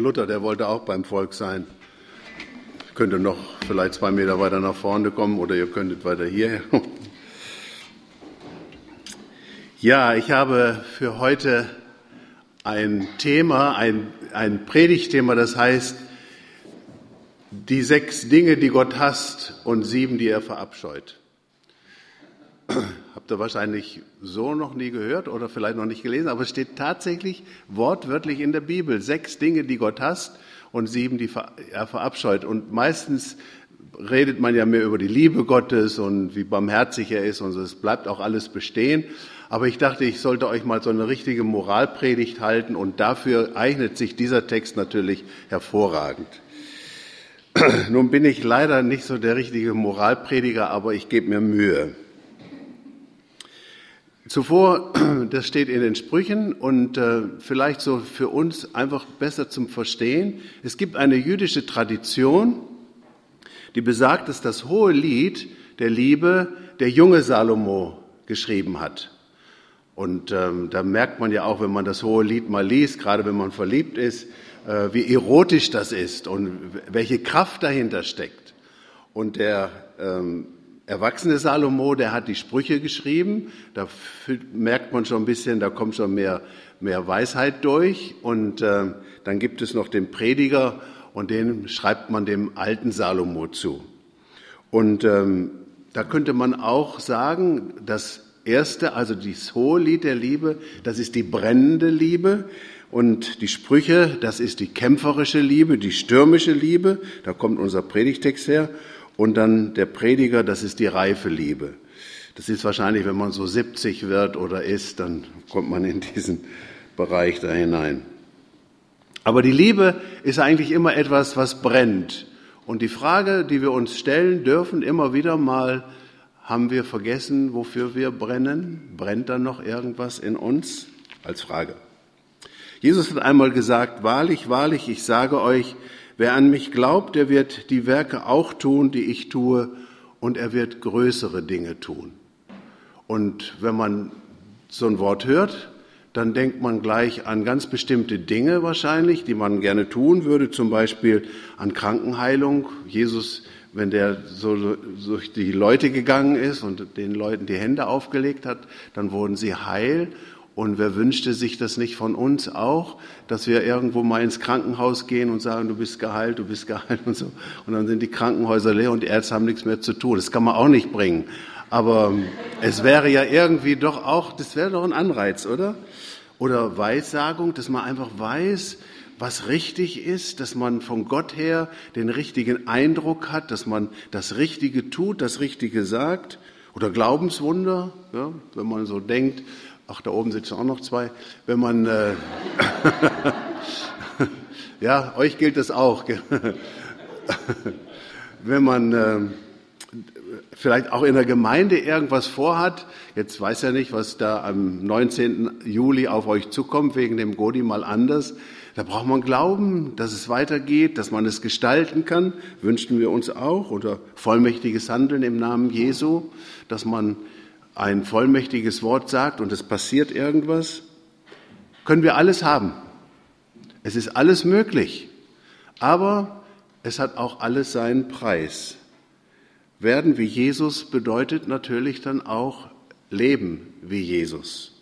Luther, der wollte auch beim Volk sein. Könnte noch vielleicht zwei Meter weiter nach vorne kommen oder ihr könntet weiter hierher. Ja, ich habe für heute ein Thema, ein, ein Predigtthema, das heißt, die sechs Dinge, die Gott hasst und sieben, die er verabscheut. Habt ihr wahrscheinlich so noch nie gehört oder vielleicht noch nicht gelesen, aber es steht tatsächlich wortwörtlich in der Bibel. Sechs Dinge, die Gott hasst und sieben, die er verabscheut. Und meistens redet man ja mehr über die Liebe Gottes und wie barmherzig er ist und so. Es bleibt auch alles bestehen. Aber ich dachte, ich sollte euch mal so eine richtige Moralpredigt halten und dafür eignet sich dieser Text natürlich hervorragend. Nun bin ich leider nicht so der richtige Moralprediger, aber ich gebe mir Mühe. Zuvor, das steht in den Sprüchen und äh, vielleicht so für uns einfach besser zum Verstehen. Es gibt eine jüdische Tradition, die besagt, dass das hohe Lied der Liebe der junge Salomo geschrieben hat. Und ähm, da merkt man ja auch, wenn man das hohe Lied mal liest, gerade wenn man verliebt ist, äh, wie erotisch das ist und welche Kraft dahinter steckt. Und der ähm, erwachsene Salomo, der hat die Sprüche geschrieben. Da merkt man schon ein bisschen, da kommt schon mehr, mehr Weisheit durch. Und äh, dann gibt es noch den Prediger und den schreibt man dem alten Salomo zu. Und ähm, da könnte man auch sagen, das erste, also das hohe Lied der Liebe, das ist die brennende Liebe. Und die Sprüche, das ist die kämpferische Liebe, die stürmische Liebe. Da kommt unser Predigtext her. Und dann der Prediger, das ist die reife Liebe. Das ist wahrscheinlich, wenn man so 70 wird oder ist, dann kommt man in diesen Bereich da hinein. Aber die Liebe ist eigentlich immer etwas, was brennt. Und die Frage, die wir uns stellen dürfen, immer wieder mal, haben wir vergessen, wofür wir brennen? Brennt da noch irgendwas in uns? Als Frage. Jesus hat einmal gesagt, wahrlich, wahrlich, ich sage euch, Wer an mich glaubt, der wird die Werke auch tun, die ich tue, und er wird größere Dinge tun. Und wenn man so ein Wort hört, dann denkt man gleich an ganz bestimmte Dinge wahrscheinlich, die man gerne tun würde, zum Beispiel an Krankenheilung. Jesus, wenn der so durch die Leute gegangen ist und den Leuten die Hände aufgelegt hat, dann wurden sie heil. Und wer wünschte sich das nicht von uns auch, dass wir irgendwo mal ins Krankenhaus gehen und sagen, du bist geheilt, du bist geheilt und so. Und dann sind die Krankenhäuser leer und die Ärzte haben nichts mehr zu tun. Das kann man auch nicht bringen. Aber es wäre ja irgendwie doch auch, das wäre doch ein Anreiz, oder? Oder Weissagung, dass man einfach weiß, was richtig ist, dass man von Gott her den richtigen Eindruck hat, dass man das Richtige tut, das Richtige sagt. Oder Glaubenswunder, ja, wenn man so denkt, Ach, da oben sitzen auch noch zwei. Wenn man, äh, ja, euch gilt das auch. Wenn man äh, vielleicht auch in der Gemeinde irgendwas vorhat, jetzt weiß er nicht, was da am 19. Juli auf euch zukommt, wegen dem Godi mal anders, da braucht man Glauben, dass es weitergeht, dass man es gestalten kann, wünschen wir uns auch, oder vollmächtiges Handeln im Namen Jesu, dass man ein vollmächtiges Wort sagt und es passiert irgendwas, können wir alles haben. Es ist alles möglich, aber es hat auch alles seinen Preis. Werden wie Jesus bedeutet natürlich dann auch leben wie Jesus.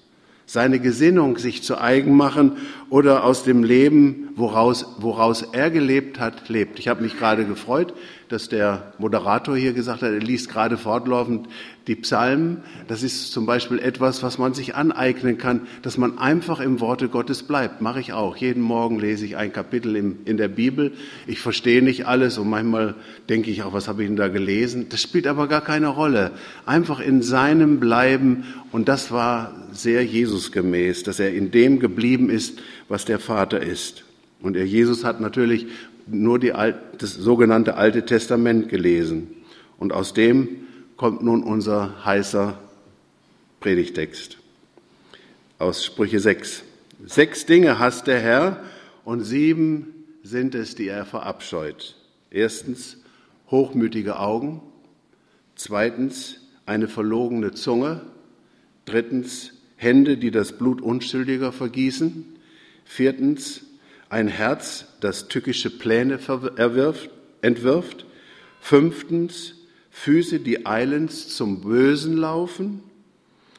Seine Gesinnung sich zu eigen machen oder aus dem Leben, woraus, woraus er gelebt hat, lebt. Ich habe mich gerade gefreut, dass der Moderator hier gesagt hat, er liest gerade fortlaufend die Psalmen. Das ist zum Beispiel etwas, was man sich aneignen kann, dass man einfach im Worte Gottes bleibt. Mache ich auch. Jeden Morgen lese ich ein Kapitel in der Bibel. Ich verstehe nicht alles und manchmal denke ich auch, was habe ich denn da gelesen? Das spielt aber gar keine Rolle. Einfach in seinem Bleiben und das war sehr Jesusgemäß, dass er in dem geblieben ist, was der Vater ist. Und er Jesus hat natürlich nur die, das sogenannte Alte Testament gelesen. Und aus dem kommt nun unser heißer Predigtext aus Sprüche 6. Sechs Dinge hasst der Herr und sieben sind es, die er verabscheut. Erstens hochmütige Augen, zweitens eine verlogene Zunge, drittens Hände, die das Blut Unschuldiger vergießen, viertens ein Herz, das tückische Pläne erwirft, entwirft. Fünftens, Füße, die eilends zum Bösen laufen.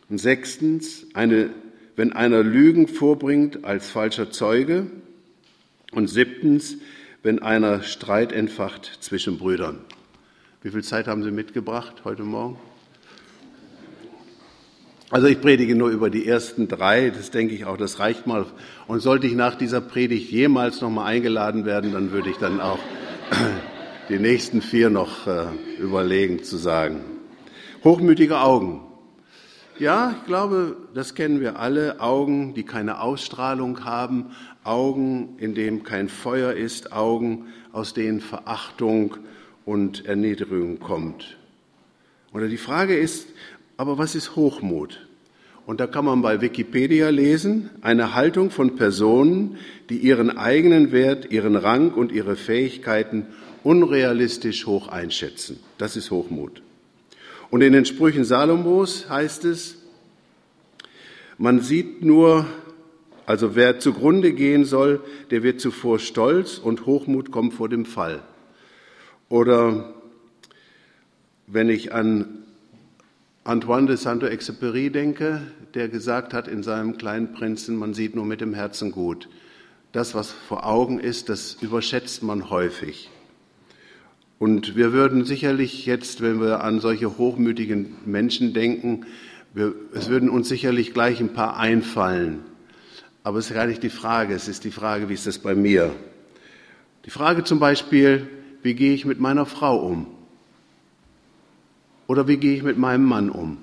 Und sechstens, eine, wenn einer Lügen vorbringt als falscher Zeuge. Und siebtens, wenn einer Streit entfacht zwischen Brüdern. Wie viel Zeit haben Sie mitgebracht heute Morgen? Also ich predige nur über die ersten drei, das denke ich auch, das reicht mal. Und sollte ich nach dieser Predigt jemals nochmal eingeladen werden, dann würde ich dann auch die nächsten vier noch äh, überlegen zu sagen. Hochmütige Augen. Ja, ich glaube, das kennen wir alle. Augen, die keine Ausstrahlung haben, Augen, in denen kein Feuer ist, Augen, aus denen Verachtung und Erniedrigung kommt. Oder die Frage ist, aber was ist Hochmut? Und da kann man bei Wikipedia lesen, eine Haltung von Personen, die ihren eigenen Wert, ihren Rang und ihre Fähigkeiten unrealistisch hoch einschätzen. Das ist Hochmut. Und in den Sprüchen Salomos heißt es, man sieht nur, also wer zugrunde gehen soll, der wird zuvor stolz und Hochmut kommt vor dem Fall. Oder wenn ich an Antoine de Saint-Exupéry denke, der gesagt hat in seinem kleinen Prinzen, man sieht nur mit dem Herzen gut. Das, was vor Augen ist, das überschätzt man häufig. Und wir würden sicherlich jetzt, wenn wir an solche hochmütigen Menschen denken, wir, es würden uns sicherlich gleich ein paar einfallen. Aber es ist gar nicht die Frage, es ist die Frage, wie ist das bei mir? Die Frage zum Beispiel, wie gehe ich mit meiner Frau um? Oder wie gehe ich mit meinem Mann um?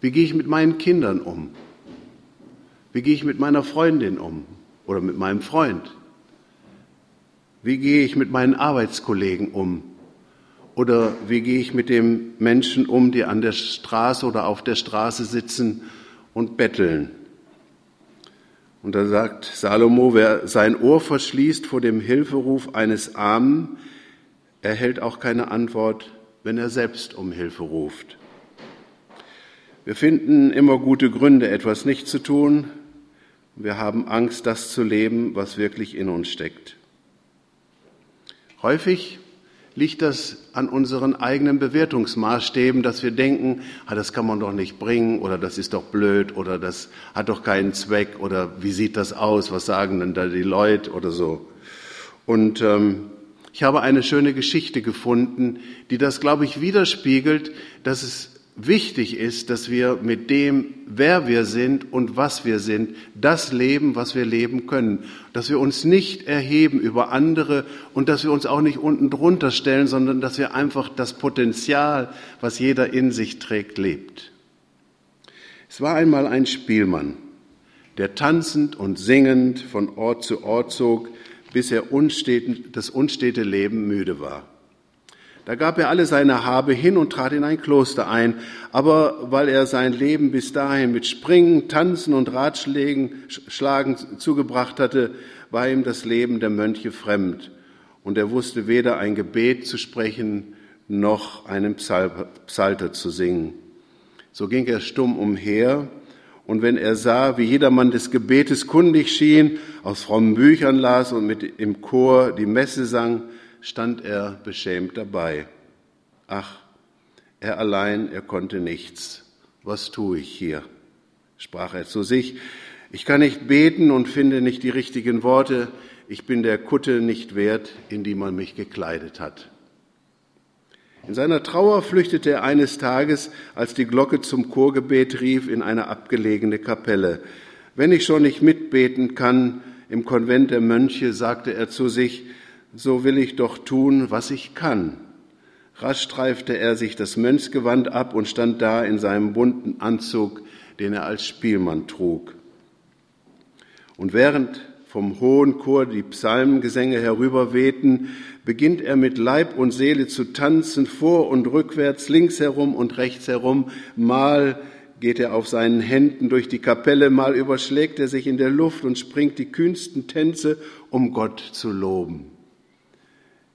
Wie gehe ich mit meinen Kindern um? Wie gehe ich mit meiner Freundin um? Oder mit meinem Freund? Wie gehe ich mit meinen Arbeitskollegen um? Oder wie gehe ich mit den Menschen um, die an der Straße oder auf der Straße sitzen und betteln? Und da sagt Salomo, wer sein Ohr verschließt vor dem Hilferuf eines Armen, erhält auch keine Antwort wenn er selbst um Hilfe ruft. Wir finden immer gute Gründe, etwas nicht zu tun. Wir haben Angst, das zu leben, was wirklich in uns steckt. Häufig liegt das an unseren eigenen Bewertungsmaßstäben, dass wir denken, ah, das kann man doch nicht bringen oder das ist doch blöd oder das hat doch keinen Zweck oder wie sieht das aus, was sagen denn da die Leute oder so. Und ähm, ich habe eine schöne Geschichte gefunden, die das, glaube ich, widerspiegelt, dass es wichtig ist, dass wir mit dem, wer wir sind und was wir sind, das leben, was wir leben können. Dass wir uns nicht erheben über andere und dass wir uns auch nicht unten drunter stellen, sondern dass wir einfach das Potenzial, was jeder in sich trägt, lebt. Es war einmal ein Spielmann, der tanzend und singend von Ort zu Ort zog, bis er das unstete Leben müde war. Da gab er alle seine Habe hin und trat in ein Kloster ein, aber weil er sein Leben bis dahin mit Springen, Tanzen und Ratschlägen, Schlagen zugebracht hatte, war ihm das Leben der Mönche fremd und er wusste weder ein Gebet zu sprechen noch einen Psalter zu singen. So ging er stumm umher und wenn er sah, wie jedermann des Gebetes kundig schien, aus frommen Büchern las und mit im Chor die Messe sang, stand er beschämt dabei. Ach, er allein, er konnte nichts. Was tue ich hier? sprach er zu sich. Ich kann nicht beten und finde nicht die richtigen Worte. Ich bin der Kutte nicht wert, in die man mich gekleidet hat. In seiner Trauer flüchtete er eines Tages, als die Glocke zum Chorgebet rief, in eine abgelegene Kapelle. Wenn ich schon nicht mitbeten kann im Konvent der Mönche, sagte er zu sich, so will ich doch tun, was ich kann. Rasch streifte er sich das Mönchsgewand ab und stand da in seinem bunten Anzug, den er als Spielmann trug. Und während vom hohen Chor die Psalmgesänge herüberwehten, beginnt er mit Leib und Seele zu tanzen, vor und rückwärts, links herum und rechts herum. Mal geht er auf seinen Händen durch die Kapelle, mal überschlägt er sich in der Luft und springt die kühnsten Tänze, um Gott zu loben.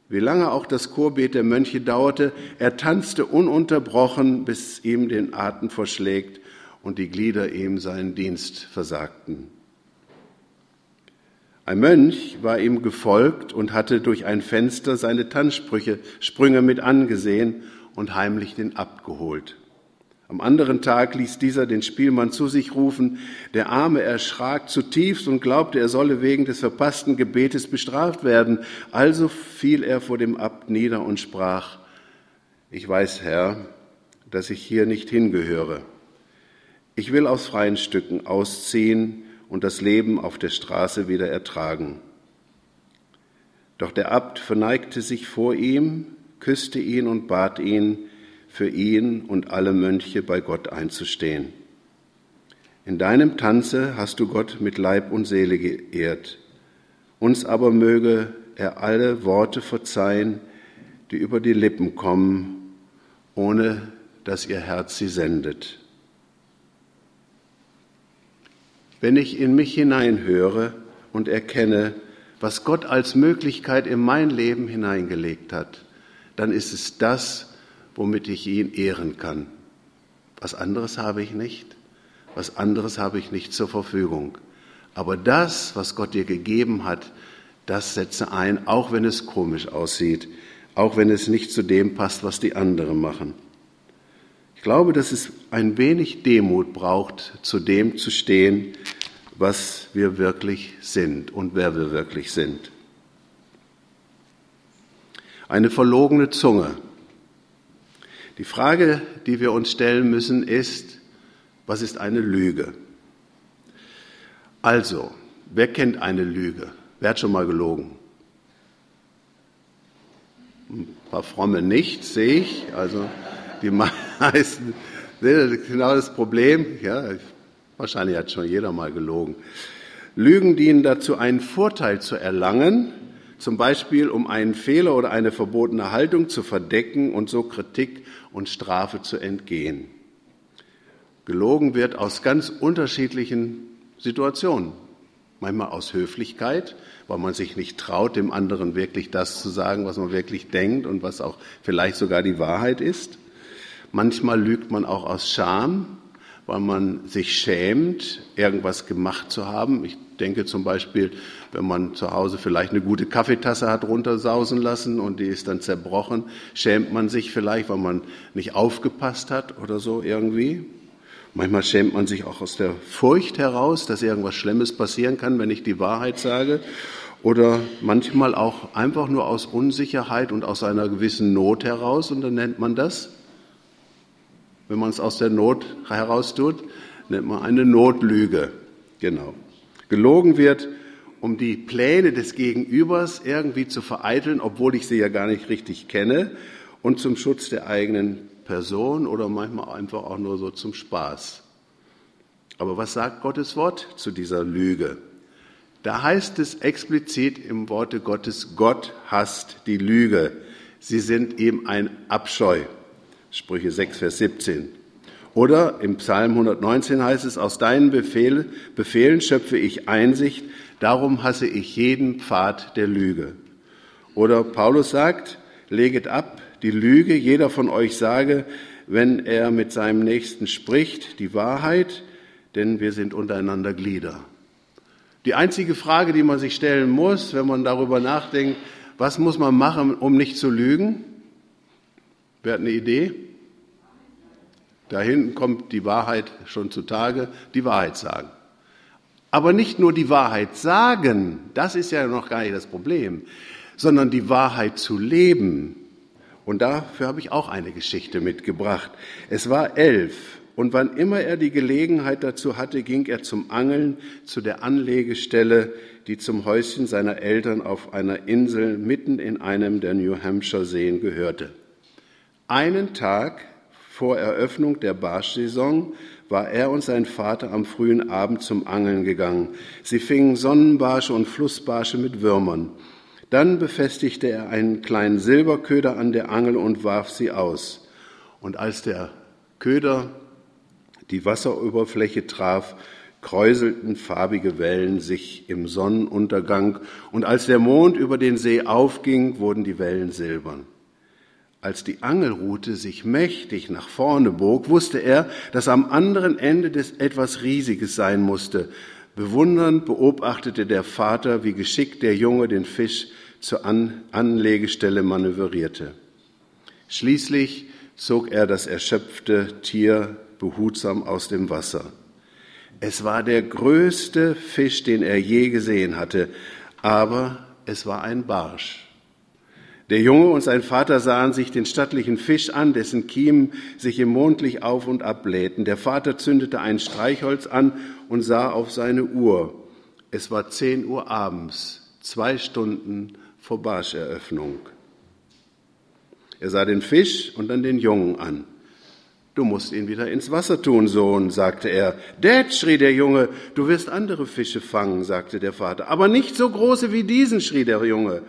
Wie lange auch das Chorbet der Mönche dauerte, er tanzte ununterbrochen, bis ihm den Atem verschlägt und die Glieder ihm seinen Dienst versagten. Ein Mönch war ihm gefolgt und hatte durch ein Fenster seine Tanzsprüche, Sprünge mit angesehen und heimlich den Abt geholt. Am anderen Tag ließ dieser den Spielmann zu sich rufen. Der Arme erschrak zutiefst und glaubte, er solle wegen des verpassten Gebetes bestraft werden. Also fiel er vor dem Abt nieder und sprach, ich weiß, Herr, dass ich hier nicht hingehöre. Ich will aus freien Stücken ausziehen und das Leben auf der Straße wieder ertragen. Doch der Abt verneigte sich vor ihm, küsste ihn und bat ihn, für ihn und alle Mönche bei Gott einzustehen. In deinem Tanze hast du Gott mit Leib und Seele geehrt. Uns aber möge er alle Worte verzeihen, die über die Lippen kommen, ohne dass ihr Herz sie sendet. Wenn ich in mich hineinhöre und erkenne, was Gott als Möglichkeit in mein Leben hineingelegt hat, dann ist es das, womit ich ihn ehren kann. Was anderes habe ich nicht, was anderes habe ich nicht zur Verfügung. Aber das, was Gott dir gegeben hat, das setze ein, auch wenn es komisch aussieht, auch wenn es nicht zu dem passt, was die anderen machen glaube, dass es ein wenig Demut braucht, zu dem zu stehen, was wir wirklich sind und wer wir wirklich sind. Eine verlogene Zunge. Die Frage, die wir uns stellen müssen, ist, was ist eine Lüge? Also, wer kennt eine Lüge? Wer hat schon mal gelogen? Ein paar Fromme nicht, sehe ich. Also, die meisten, genau das Problem, ja, wahrscheinlich hat schon jeder mal gelogen. Lügen dienen dazu, einen Vorteil zu erlangen, zum Beispiel um einen Fehler oder eine verbotene Haltung zu verdecken und so Kritik und Strafe zu entgehen. Gelogen wird aus ganz unterschiedlichen Situationen. Manchmal aus Höflichkeit, weil man sich nicht traut, dem anderen wirklich das zu sagen, was man wirklich denkt und was auch vielleicht sogar die Wahrheit ist. Manchmal lügt man auch aus Scham, weil man sich schämt, irgendwas gemacht zu haben. Ich denke zum Beispiel, wenn man zu Hause vielleicht eine gute Kaffeetasse hat runtersausen lassen und die ist dann zerbrochen, schämt man sich vielleicht, weil man nicht aufgepasst hat oder so irgendwie. Manchmal schämt man sich auch aus der Furcht heraus, dass irgendwas Schlimmes passieren kann, wenn ich die Wahrheit sage. Oder manchmal auch einfach nur aus Unsicherheit und aus einer gewissen Not heraus. Und dann nennt man das wenn man es aus der Not heraus tut, nennt man eine Notlüge. Genau. Gelogen wird, um die Pläne des Gegenübers irgendwie zu vereiteln, obwohl ich sie ja gar nicht richtig kenne, und zum Schutz der eigenen Person oder manchmal einfach auch nur so zum Spaß. Aber was sagt Gottes Wort zu dieser Lüge? Da heißt es explizit im Worte Gottes, Gott hasst die Lüge. Sie sind ihm ein Abscheu. Sprüche 6, Vers 17. Oder im Psalm 119 heißt es, aus deinen Befehl, Befehlen schöpfe ich Einsicht, darum hasse ich jeden Pfad der Lüge. Oder Paulus sagt, leget ab die Lüge, jeder von euch sage, wenn er mit seinem Nächsten spricht, die Wahrheit, denn wir sind untereinander Glieder. Die einzige Frage, die man sich stellen muss, wenn man darüber nachdenkt, was muss man machen, um nicht zu lügen? Wer hat eine Idee? Da hinten kommt die Wahrheit schon zutage, die Wahrheit sagen. Aber nicht nur die Wahrheit sagen, das ist ja noch gar nicht das Problem, sondern die Wahrheit zu leben. Und dafür habe ich auch eine Geschichte mitgebracht. Es war elf und wann immer er die Gelegenheit dazu hatte, ging er zum Angeln zu der Anlegestelle, die zum Häuschen seiner Eltern auf einer Insel mitten in einem der New Hampshire Seen gehörte. Einen Tag vor Eröffnung der Barschsaison war er und sein Vater am frühen Abend zum Angeln gegangen. Sie fingen Sonnenbarsche und Flussbarsche mit Würmern. Dann befestigte er einen kleinen Silberköder an der Angel und warf sie aus. Und als der Köder die Wasseroberfläche traf, kräuselten farbige Wellen sich im Sonnenuntergang, und als der Mond über den See aufging, wurden die Wellen silbern. Als die Angelrute sich mächtig nach vorne bog, wusste er, dass am anderen Ende des etwas Riesiges sein musste. Bewundernd beobachtete der Vater, wie geschickt der Junge den Fisch zur An Anlegestelle manövrierte. Schließlich zog er das erschöpfte Tier behutsam aus dem Wasser. Es war der größte Fisch, den er je gesehen hatte, aber es war ein Barsch. Der Junge und sein Vater sahen sich den stattlichen Fisch an, dessen Kiemen sich im Mondlicht auf und ab blähten. Der Vater zündete ein Streichholz an und sah auf seine Uhr. Es war zehn Uhr abends, zwei Stunden vor Barscheröffnung. Er sah den Fisch und dann den Jungen an. Du musst ihn wieder ins Wasser tun, Sohn, sagte er. Dad, schrie der Junge, du wirst andere Fische fangen, sagte der Vater. Aber nicht so große wie diesen, schrie der Junge.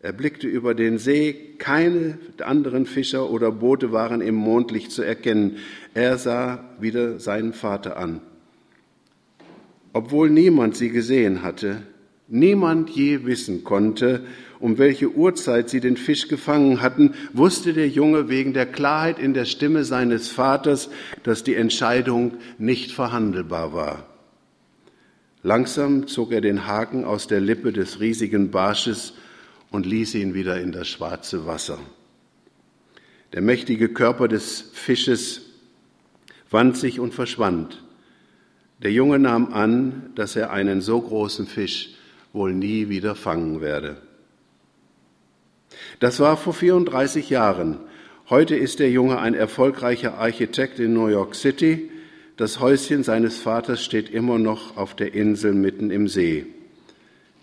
Er blickte über den See, keine anderen Fischer oder Boote waren im Mondlicht zu erkennen. Er sah wieder seinen Vater an. Obwohl niemand sie gesehen hatte, niemand je wissen konnte, um welche Uhrzeit sie den Fisch gefangen hatten, wusste der Junge wegen der Klarheit in der Stimme seines Vaters, dass die Entscheidung nicht verhandelbar war. Langsam zog er den Haken aus der Lippe des riesigen Barsches und ließ ihn wieder in das schwarze Wasser. Der mächtige Körper des Fisches wand sich und verschwand. Der Junge nahm an, dass er einen so großen Fisch wohl nie wieder fangen werde. Das war vor 34 Jahren. Heute ist der Junge ein erfolgreicher Architekt in New York City. Das Häuschen seines Vaters steht immer noch auf der Insel mitten im See.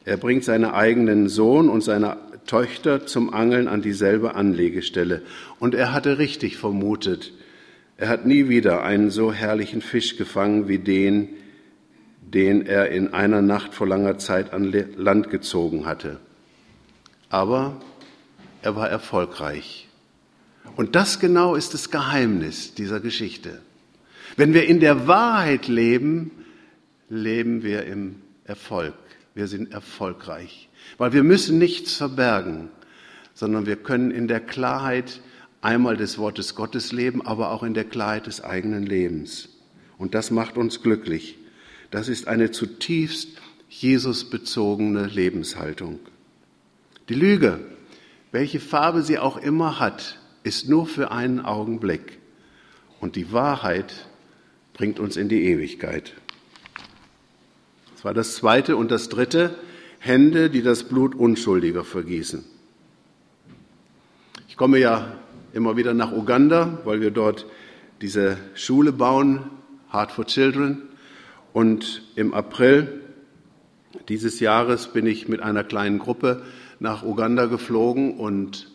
Er bringt seinen eigenen Sohn und seine Töchter zum Angeln an dieselbe Anlegestelle. Und er hatte richtig vermutet, er hat nie wieder einen so herrlichen Fisch gefangen wie den, den er in einer Nacht vor langer Zeit an Land gezogen hatte. Aber er war erfolgreich. Und das genau ist das Geheimnis dieser Geschichte. Wenn wir in der Wahrheit leben, leben wir im Erfolg. Wir sind erfolgreich, weil wir müssen nichts verbergen, sondern wir können in der Klarheit einmal des Wortes Gottes leben, aber auch in der Klarheit des eigenen Lebens. Und das macht uns glücklich. Das ist eine zutiefst Jesus-bezogene Lebenshaltung. Die Lüge, welche Farbe sie auch immer hat, ist nur für einen Augenblick. Und die Wahrheit bringt uns in die Ewigkeit war das zweite. Und das dritte, Hände, die das Blut Unschuldiger vergießen. Ich komme ja immer wieder nach Uganda, weil wir dort diese Schule bauen, Heart for Children. Und im April dieses Jahres bin ich mit einer kleinen Gruppe nach Uganda geflogen. Und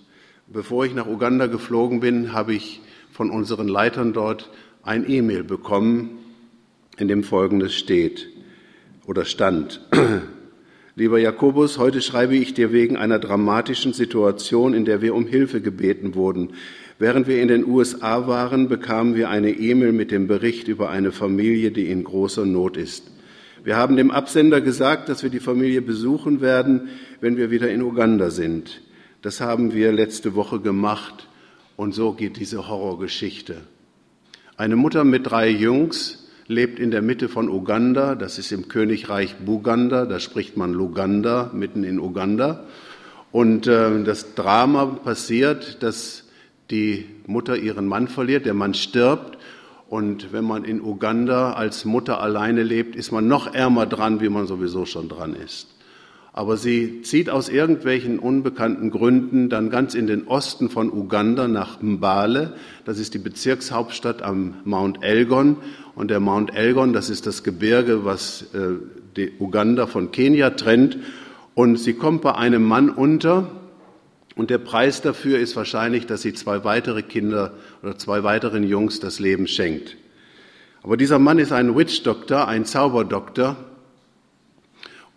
bevor ich nach Uganda geflogen bin, habe ich von unseren Leitern dort ein E-Mail bekommen, in dem Folgendes steht oder stand. Lieber Jakobus, heute schreibe ich dir wegen einer dramatischen Situation, in der wir um Hilfe gebeten wurden. Während wir in den USA waren, bekamen wir eine E-Mail mit dem Bericht über eine Familie, die in großer Not ist. Wir haben dem Absender gesagt, dass wir die Familie besuchen werden, wenn wir wieder in Uganda sind. Das haben wir letzte Woche gemacht und so geht diese Horrorgeschichte. Eine Mutter mit drei Jungs lebt in der Mitte von Uganda, das ist im Königreich Buganda, da spricht man Luganda, mitten in Uganda. Und äh, das Drama passiert, dass die Mutter ihren Mann verliert, der Mann stirbt. Und wenn man in Uganda als Mutter alleine lebt, ist man noch ärmer dran, wie man sowieso schon dran ist. Aber sie zieht aus irgendwelchen unbekannten Gründen dann ganz in den Osten von Uganda nach Mbale. Das ist die Bezirkshauptstadt am Mount Elgon. Und der Mount Elgon, das ist das Gebirge, was äh, Uganda von Kenia trennt. Und sie kommt bei einem Mann unter. Und der Preis dafür ist wahrscheinlich, dass sie zwei weitere Kinder oder zwei weiteren Jungs das Leben schenkt. Aber dieser Mann ist ein Witch Doctor, ein Zauberdoktor.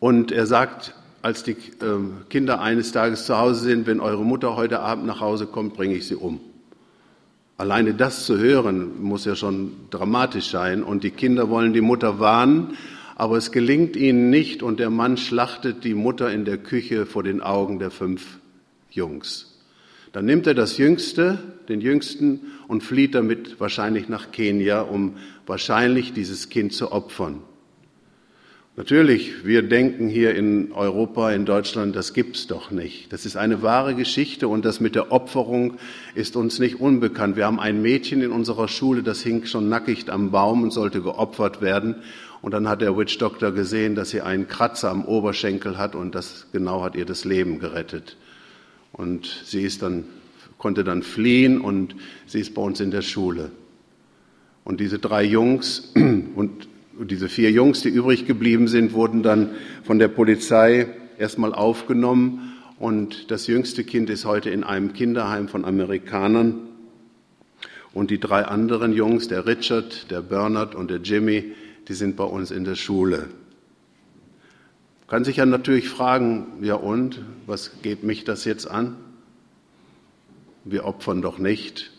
Und er sagt als die ähm, Kinder eines Tages zu Hause sind, wenn eure Mutter heute Abend nach Hause kommt, bringe ich sie um. Alleine das zu hören, muss ja schon dramatisch sein. Und die Kinder wollen die Mutter warnen, aber es gelingt ihnen nicht und der Mann schlachtet die Mutter in der Küche vor den Augen der fünf Jungs. Dann nimmt er das Jüngste, den Jüngsten, und flieht damit wahrscheinlich nach Kenia, um wahrscheinlich dieses Kind zu opfern. Natürlich, wir denken hier in Europa, in Deutschland, das gibt's doch nicht. Das ist eine wahre Geschichte und das mit der Opferung ist uns nicht unbekannt. Wir haben ein Mädchen in unserer Schule, das hing schon nackig am Baum und sollte geopfert werden. Und dann hat der Witch Doctor gesehen, dass sie einen Kratzer am Oberschenkel hat und das genau hat ihr das Leben gerettet. Und sie ist dann, konnte dann fliehen und sie ist bei uns in der Schule. Und diese drei Jungs und diese vier Jungs, die übrig geblieben sind, wurden dann von der Polizei erstmal aufgenommen und das jüngste Kind ist heute in einem Kinderheim von Amerikanern. Und die drei anderen Jungs, der Richard, der Bernard und der Jimmy, die sind bei uns in der Schule. Kann sich ja natürlich fragen, ja und, was geht mich das jetzt an? Wir opfern doch nicht,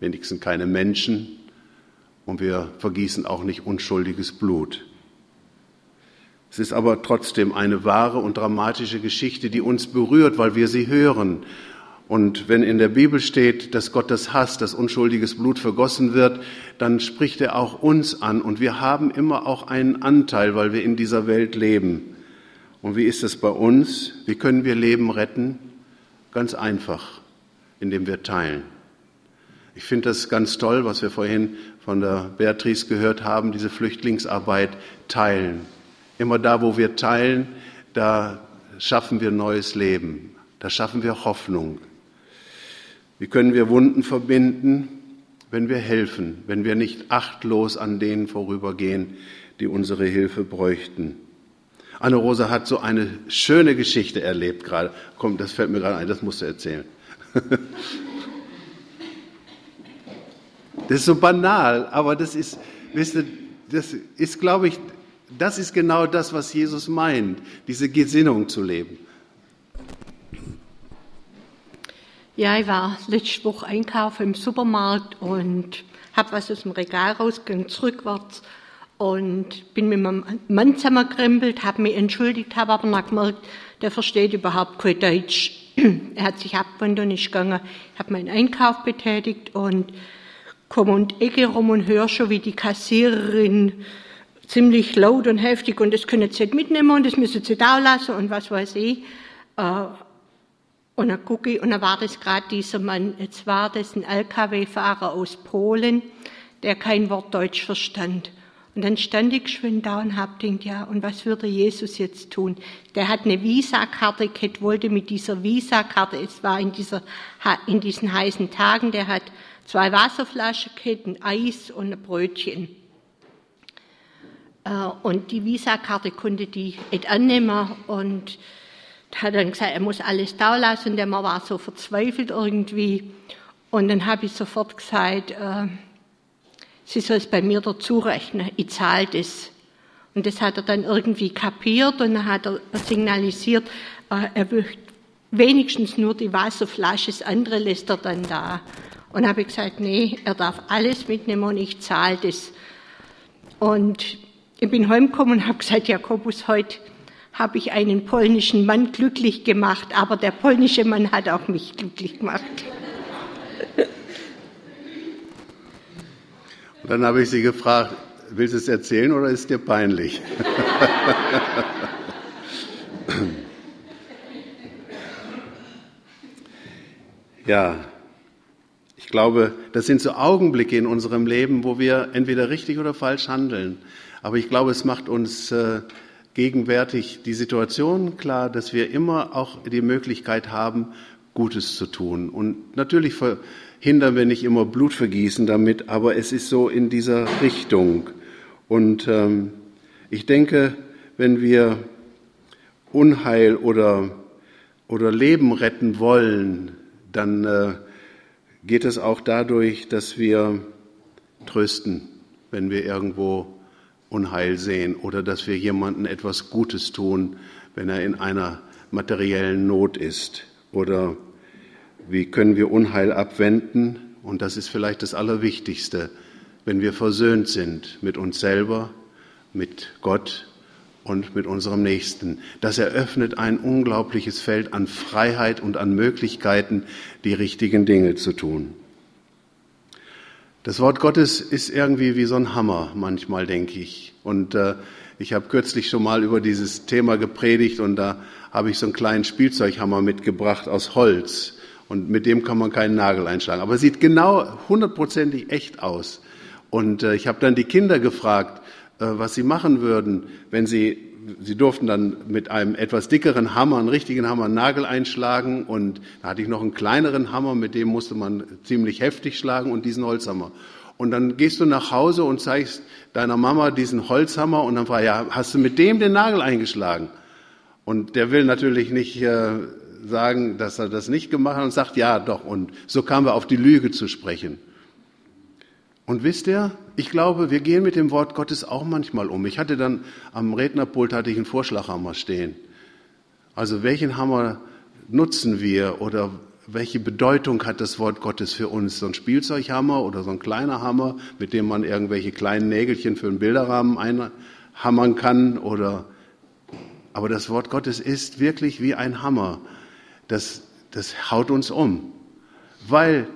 wenigstens keine Menschen und wir vergießen auch nicht unschuldiges Blut. Es ist aber trotzdem eine wahre und dramatische Geschichte, die uns berührt, weil wir sie hören. Und wenn in der Bibel steht, dass Gott das hasst, dass unschuldiges Blut vergossen wird, dann spricht er auch uns an. Und wir haben immer auch einen Anteil, weil wir in dieser Welt leben. Und wie ist es bei uns? Wie können wir Leben retten? Ganz einfach, indem wir teilen. Ich finde das ganz toll, was wir vorhin von der Beatrice gehört haben, diese Flüchtlingsarbeit teilen. Immer da, wo wir teilen, da schaffen wir neues Leben, da schaffen wir Hoffnung. Wie können wir Wunden verbinden, wenn wir helfen, wenn wir nicht achtlos an denen vorübergehen, die unsere Hilfe bräuchten? Anne-Rose hat so eine schöne Geschichte erlebt gerade. Komm, das fällt mir gerade ein, das musst du erzählen. Das ist so banal, aber das ist, wisst ihr, das ist, glaube ich, das ist genau das, was Jesus meint, diese Gesinnung zu leben. Ja, ich war letzte Woche einkaufen im Supermarkt und habe was aus dem Regal rausgegangen, zurückwärts und bin mit meinem Mann zusammengekrempelt, habe mich entschuldigt, habe aber noch gemerkt, der versteht überhaupt kein Deutsch. er hat sich abgewandt und ist gegangen, habe meinen Einkauf betätigt und komme die Ecke rum und höre schon, wie die Kassiererin ziemlich laut und heftig und das können sie nicht mitnehmen und das müssen sie da lassen und was weiß ich. Äh, und dann gucke ich und dann war das gerade dieser Mann, jetzt war das ein LKW-Fahrer aus Polen, der kein Wort Deutsch verstand. Und dann stand ich schön da und hab gedacht, ja, und was würde Jesus jetzt tun? Der hat eine Visakarte gehabt, wollte mit dieser Visakarte, es war in, dieser, in diesen heißen Tagen, der hat zwei Wasserflaschen gehabt, ein Eis und ein Brötchen. Äh, und die Visakarte konnte die nicht annehmen und hat dann gesagt, er muss alles da lassen. Der Mann war so verzweifelt irgendwie. Und dann habe ich sofort gesagt, äh, sie soll es bei mir dazu rechnen, ich zahle das. Und das hat er dann irgendwie kapiert und dann hat er signalisiert, äh, er möchte wenigstens nur die Wasserflasche, das andere lässt er dann da. Und habe gesagt, nee, er darf alles mitnehmen und ich zahle das. Und ich bin heimgekommen und habe gesagt, Jakobus, heute habe ich einen polnischen Mann glücklich gemacht, aber der polnische Mann hat auch mich glücklich gemacht. Und dann habe ich sie gefragt, willst du es erzählen oder ist dir peinlich? ja, glaube, das sind so Augenblicke in unserem Leben, wo wir entweder richtig oder falsch handeln. Aber ich glaube, es macht uns äh, gegenwärtig die Situation klar, dass wir immer auch die Möglichkeit haben, Gutes zu tun. Und natürlich verhindern wir nicht immer Blutvergießen damit, aber es ist so in dieser Richtung. Und ähm, ich denke, wenn wir Unheil oder, oder Leben retten wollen, dann äh, geht es auch dadurch, dass wir trösten, wenn wir irgendwo Unheil sehen oder dass wir jemandem etwas Gutes tun, wenn er in einer materiellen Not ist. Oder wie können wir Unheil abwenden? Und das ist vielleicht das Allerwichtigste, wenn wir versöhnt sind mit uns selber, mit Gott und mit unserem Nächsten. Das eröffnet ein unglaubliches Feld an Freiheit und an Möglichkeiten, die richtigen Dinge zu tun. Das Wort Gottes ist irgendwie wie so ein Hammer manchmal, denke ich. Und äh, ich habe kürzlich schon mal über dieses Thema gepredigt und da habe ich so einen kleinen Spielzeughammer mitgebracht aus Holz und mit dem kann man keinen Nagel einschlagen. Aber sieht genau hundertprozentig echt aus. Und äh, ich habe dann die Kinder gefragt, was sie machen würden, wenn sie, sie durften dann mit einem etwas dickeren Hammer, einen richtigen Hammer, einen Nagel einschlagen und da hatte ich noch einen kleineren Hammer, mit dem musste man ziemlich heftig schlagen und diesen Holzhammer. Und dann gehst du nach Hause und zeigst deiner Mama diesen Holzhammer und dann fragt, ja, hast du mit dem den Nagel eingeschlagen? Und der will natürlich nicht äh, sagen, dass er das nicht gemacht hat und sagt, ja, doch. Und so kamen wir auf die Lüge zu sprechen. Und wisst ihr, ich glaube, wir gehen mit dem Wort Gottes auch manchmal um. Ich hatte dann am Rednerpult hatte ich einen Vorschlaghammer stehen. Also welchen Hammer nutzen wir oder welche Bedeutung hat das Wort Gottes für uns? So ein Spielzeughammer oder so ein kleiner Hammer, mit dem man irgendwelche kleinen Nägelchen für einen Bilderrahmen einhammern kann oder aber das Wort Gottes ist wirklich wie ein Hammer. Das, das haut uns um. Weil,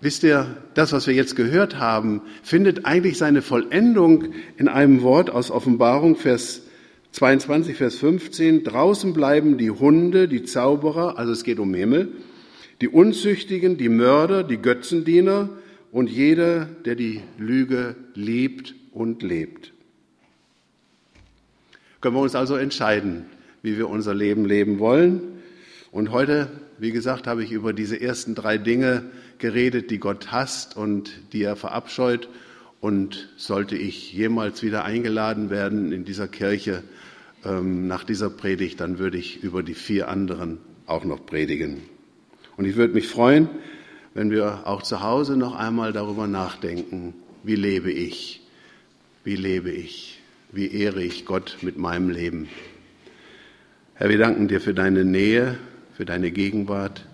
wisst ihr, das, was wir jetzt gehört haben, findet eigentlich seine Vollendung in einem Wort aus Offenbarung, Vers 22, Vers 15. Draußen bleiben die Hunde, die Zauberer, also es geht um Himmel, die Unzüchtigen, die Mörder, die Götzendiener und jeder, der die Lüge liebt und lebt können wir uns also entscheiden, wie wir unser Leben leben wollen. Und heute, wie gesagt, habe ich über diese ersten drei Dinge geredet, die Gott hasst und die er verabscheut. Und sollte ich jemals wieder eingeladen werden in dieser Kirche ähm, nach dieser Predigt, dann würde ich über die vier anderen auch noch predigen. Und ich würde mich freuen, wenn wir auch zu Hause noch einmal darüber nachdenken, wie lebe ich? Wie lebe ich? wie ehre ich Gott mit meinem Leben. Herr, wir danken dir für deine Nähe, für deine Gegenwart.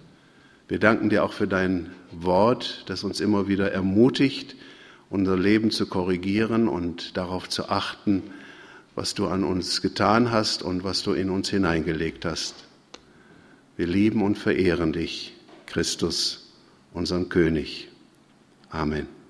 Wir danken dir auch für dein Wort, das uns immer wieder ermutigt, unser Leben zu korrigieren und darauf zu achten, was du an uns getan hast und was du in uns hineingelegt hast. Wir lieben und verehren dich, Christus, unseren König. Amen.